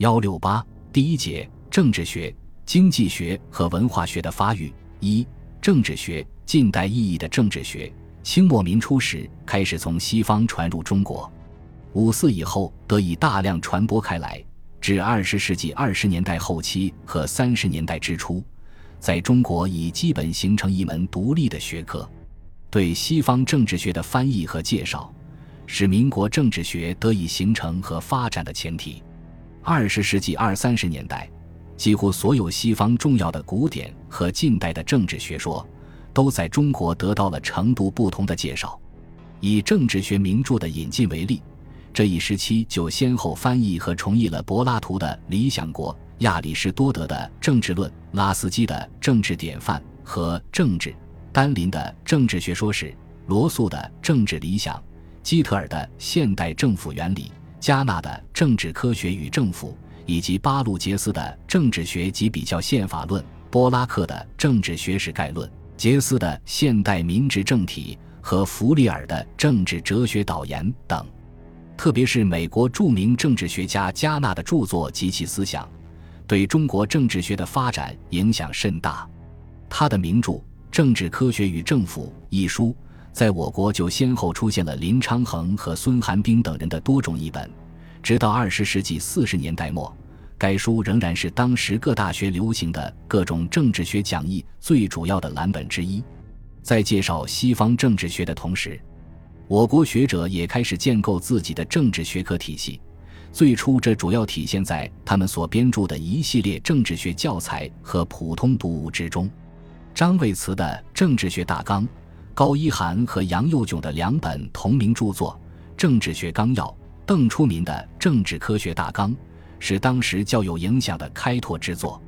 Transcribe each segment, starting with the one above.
幺六八第一节政治学、经济学和文化学的发育。一、政治学近代意义的政治学，清末民初时开始从西方传入中国，五四以后得以大量传播开来，至二十世纪二十年代后期和三十年代之初，在中国已基本形成一门独立的学科。对西方政治学的翻译和介绍，是民国政治学得以形成和发展的前提。二十世纪二三十年代。几乎所有西方重要的古典和近代的政治学说，都在中国得到了程度不同的介绍。以政治学名著的引进为例，这一时期就先后翻译和重译了柏拉图的《理想国》、亚里士多德的《政治论》、拉斯基的《政治典范》和《政治》、丹林的《政治学说史》、罗素的《政治理想》、基特尔的《现代政府原理》、加纳的《政治科学与政府》。以及巴路杰斯的《政治学及比较宪法论》、波拉克的《政治学史概论》、杰斯的《现代民治政体》和弗里尔的《政治哲学导言》等，特别是美国著名政治学家加纳的著作及其思想，对中国政治学的发展影响甚大。他的名著《政治科学与政府》一书，在我国就先后出现了林昌衡和孙寒冰等人的多种译本。直到二十世纪四十年代末，该书仍然是当时各大学流行的各种政治学讲义最主要的蓝本之一。在介绍西方政治学的同时，我国学者也开始建构自己的政治学科体系。最初，这主要体现在他们所编著的一系列政治学教材和普通读物之中。张卫慈的《政治学大纲》，高一涵和杨佑炯的两本同名著作《政治学纲要》。邓初民的《政治科学大纲》是当时较有影响的开拓之作。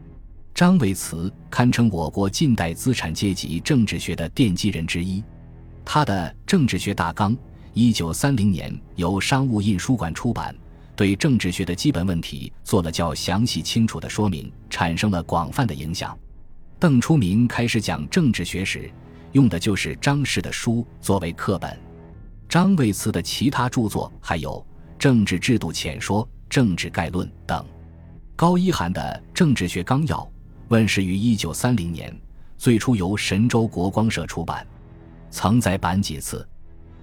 张维慈堪称我国近代资产阶级政治学的奠基人之一。他的《政治学大纲》一九三零年由商务印书馆出版，对政治学的基本问题做了较详细清楚的说明，产生了广泛的影响。邓初民开始讲政治学时，用的就是张氏的书作为课本。张维慈的其他著作还有。政治制度浅说、政治概论等，高一涵的《政治学纲要》问世于一九三零年，最初由神州国光社出版，曾再版几次。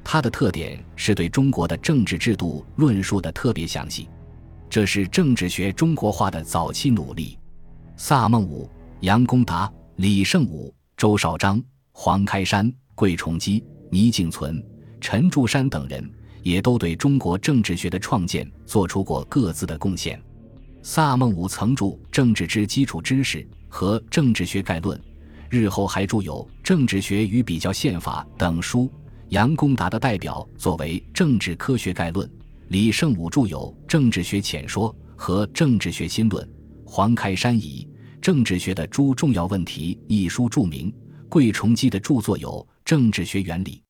它的特点是对中国的政治制度论述的特别详细，这是政治学中国化的早期努力。萨孟武、杨公达、李胜武、周绍章、黄开山、桂崇基、倪敬存、陈柱山等人。也都对中国政治学的创建做出过各自的贡献。萨孟武曾著《政治之基础知识》和《政治学概论》，日后还著有《政治学与比较宪法》等书。杨公达的代表作为《政治科学概论》，李胜武著有《政治学浅说》和《政治学新论》，黄开山以《政治学的诸重要问题》一书著名。桂崇基的著作有《政治学原理》。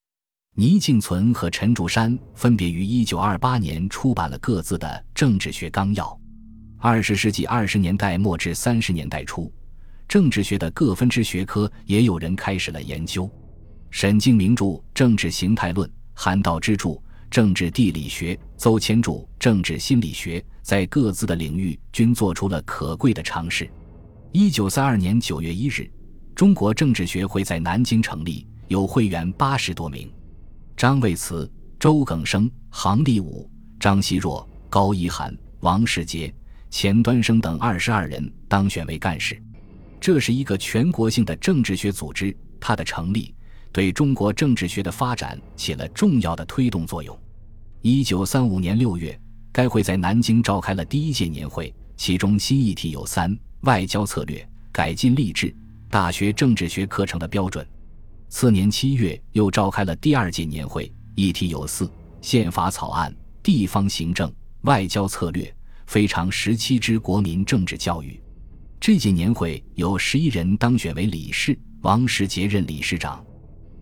倪敬存和陈竹山分别于1928年出版了各自的《政治学纲要》。二十世纪二十年代末至三十年代初，政治学的各分支学科也有人开始了研究。沈敬明著《政治形态论》，韩道之著《政治地理学》，邹谦著《政治心理学》，在各自的领域均做出了可贵的尝试。一九三二年九月一日，中国政治学会在南京成立，有会员八十多名。张卫慈、周耿生、杭立武、张希若、高一涵、王世杰、钱端生等二十二人当选为干事。这是一个全国性的政治学组织，它的成立对中国政治学的发展起了重要的推动作用。一九三五年六月，该会在南京召开了第一届年会，其中新议题有三：外交策略、改进吏治、大学政治学课程的标准。次年七月，又召开了第二届年会，议题有四：宪法草案、地方行政、外交策略、非常时期之国民政治教育。这届年会有十一人当选为理事，王世杰任理事长。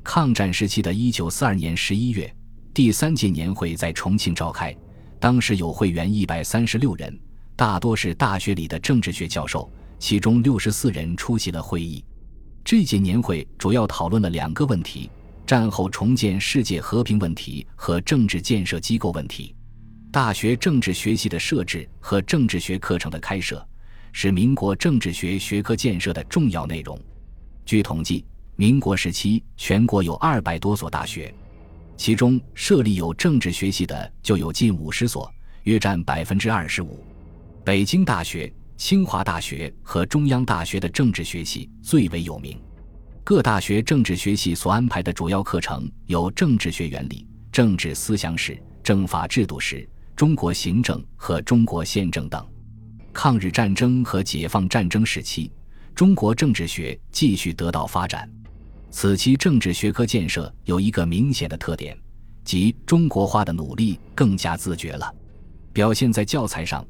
抗战时期的一九四二年十一月，第三届年会在重庆召开，当时有会员一百三十六人，大多是大学里的政治学教授，其中六十四人出席了会议。这届年会主要讨论了两个问题：战后重建世界和平问题和政治建设机构问题。大学政治学系的设置和政治学课程的开设，是民国政治学学科建设的重要内容。据统计，民国时期全国有二百多所大学，其中设立有政治学系的就有近五十所，约占百分之二十五。北京大学、清华大学和中央大学的政治学系最为有名。各大学政治学系所安排的主要课程有政治学原理、政治思想史、政法制度史、中国行政和中国宪政等。抗日战争和解放战争时期，中国政治学继续得到发展。此期政治学科建设有一个明显的特点，即中国化的努力更加自觉了，表现在教材上。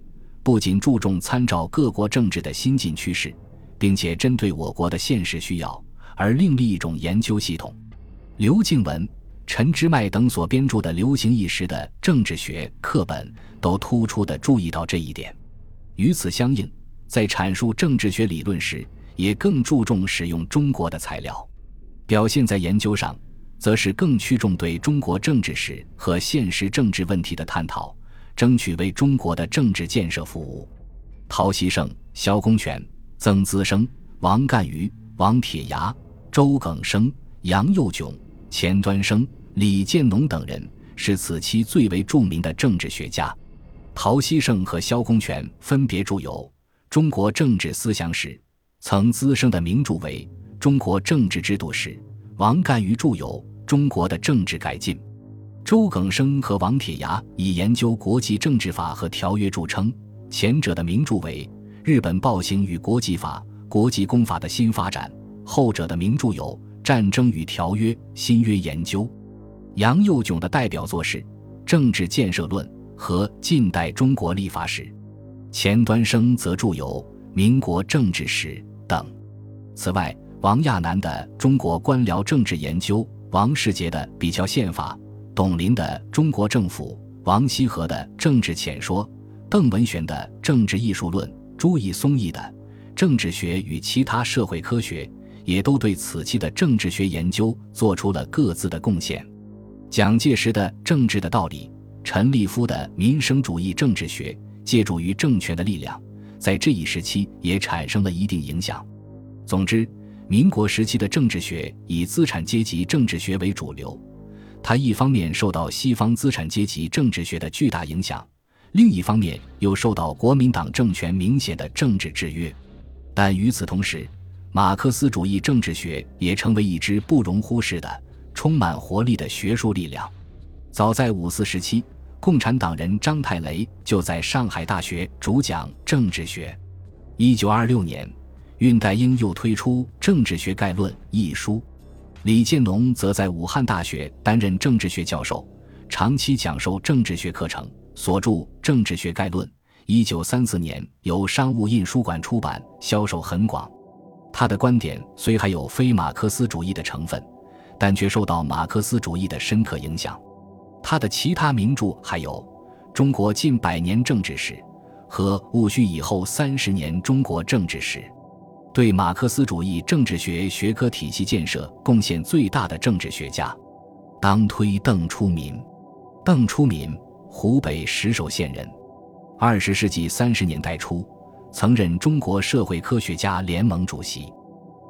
不仅注重参照各国政治的新进趋势，并且针对我国的现实需要而另立一种研究系统。刘敬文、陈之迈等所编著的流行一时的政治学课本，都突出地注意到这一点。与此相应，在阐述政治学理论时，也更注重使用中国的材料。表现在研究上，则是更趋重对中国政治史和现实政治问题的探讨。争取为中国的政治建设服务。陶希圣、萧公权、曾资生、王干瑜、王铁牙、周耿生、杨佑炯、钱端升、李建农等人是此期最为著名的政治学家。陶希圣和萧公权分别著有《中国政治思想史》，曾资生的名著为《中国政治制度史》，王干瑜著有《中国的政治改进》。周耿生和王铁牙以研究国际政治法和条约著称，前者的名著为《日本暴行与国际法》《国际公法的新发展》，后者的名著有《战争与条约》《新约研究》。杨佑炯的代表作是《政治建设论》和《近代中国立法史》，钱端升则著有《民国政治史》等。此外，王亚南的《中国官僚政治研究》，王世杰的《比较宪法》。董林的《中国政府》，王羲和的《政治浅说》，邓文璇的《政治艺术论》，朱义松义的《政治学与其他社会科学》，也都对此期的政治学研究做出了各自的贡献。蒋介石的《政治的道理》，陈立夫的《民生主义政治学》，借助于政权的力量，在这一时期也产生了一定影响。总之，民国时期的政治学以资产阶级政治学为主流。它一方面受到西方资产阶级政治学的巨大影响，另一方面又受到国民党政权明显的政治制约。但与此同时，马克思主义政治学也成为一支不容忽视的、充满活力的学术力量。早在五四时期，共产党人张太雷就在上海大学主讲政治学。一九二六年，恽代英又推出《政治学概论》一书。李建农则在武汉大学担任政治学教授，长期讲授政治学课程，所著《政治学概论》，一九三四年由商务印书馆出版，销售很广。他的观点虽还有非马克思主义的成分，但却受到马克思主义的深刻影响。他的其他名著还有《中国近百年政治史》和《戊戌以后三十年中国政治史》。对马克思主义政治学学科体系建设贡献最大的政治学家，当推邓初民。邓初民，湖北石首县人，二十世纪三十年代初曾任中国社会科学家联盟主席。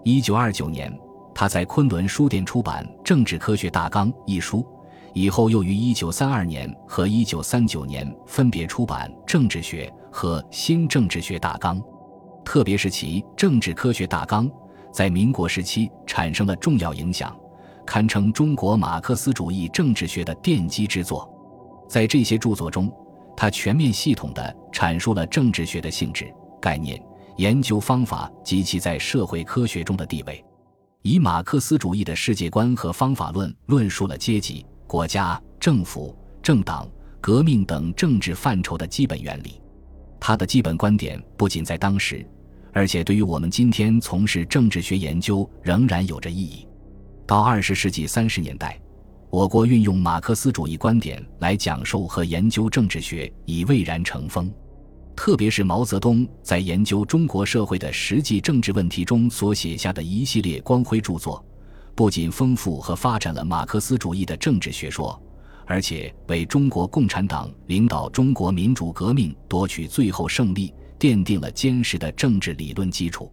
一九二九年，他在昆仑书店出版《政治科学大纲》一书，以后又于一九三二年和一九三九年分别出版《政治学》和《新政治学大纲》。特别是其《政治科学大纲》在民国时期产生了重要影响，堪称中国马克思主义政治学的奠基之作。在这些著作中，他全面系统地阐述了政治学的性质、概念、研究方法及其在社会科学中的地位，以马克思主义的世界观和方法论论述了阶级、国家、政府、政党、革命等政治范畴的基本原理。他的基本观点不仅在当时。而且，对于我们今天从事政治学研究，仍然有着意义。到二十世纪三十年代，我国运用马克思主义观点来讲授和研究政治学已蔚然成风。特别是毛泽东在研究中国社会的实际政治问题中所写下的一系列光辉著作，不仅丰富和发展了马克思主义的政治学说，而且为中国共产党领导中国民主革命夺取最后胜利奠定了坚实的政治理论基础。